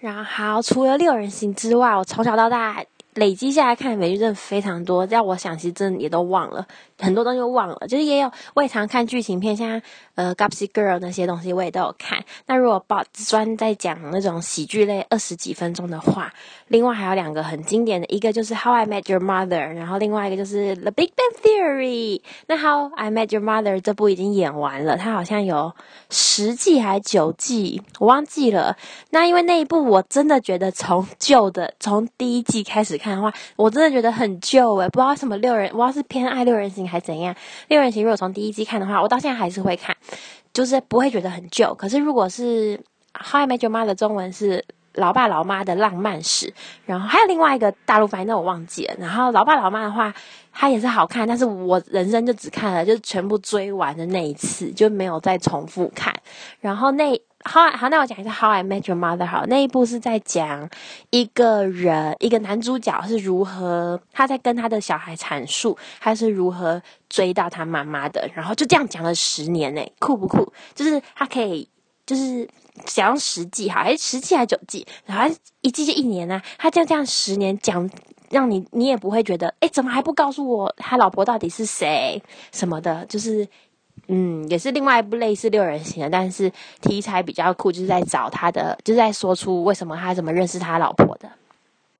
然后除了六人行之外，我从小到大。累积下来看美剧真的非常多，要我想其实真的也都忘了很多东西，都忘了。就是也有我也常看剧情片，像呃《Gossip Girl》那些东西我也都有看。那如果报专在讲那种喜剧类二十几分钟的话，另外还有两个很经典的，一个就是《How I Met Your Mother》，然后另外一个就是《The Big Bang Theory》。那《How I Met Your Mother》这部已经演完了，它好像有十季还是九季，我忘记了。那因为那一部我真的觉得从旧的从第一季开始。看的话，我真的觉得很旧诶，不知道什么六人，不知道是偏爱六人行还是怎样。六人行如果从第一季看的话，我到现在还是会看，就是不会觉得很旧。可是如果是《How I Met Your m o》的中文是《老爸老妈的浪漫史》，然后还有另外一个大陆翻译，那我忘记了。然后《老爸老妈》的话，它也是好看，但是我人生就只看了，就全部追完的那一次，就没有再重复看。然后那。好好，那我讲一下《How I Met Your Mother》。好，那一部是在讲一个人，一个男主角是如何他在跟他的小孩阐述他是如何追到他妈妈的，然后就这样讲了十年呢，酷不酷？就是他可以，就是讲十季哈，还是十季还是九季？然后一季就一年呢，他这样这样十年讲，让你你也不会觉得，哎，怎么还不告诉我他老婆到底是谁什么的？就是。嗯，也是另外一部类似六人行的，但是题材比较酷，就是在找他的，就是在说出为什么他怎么认识他老婆的。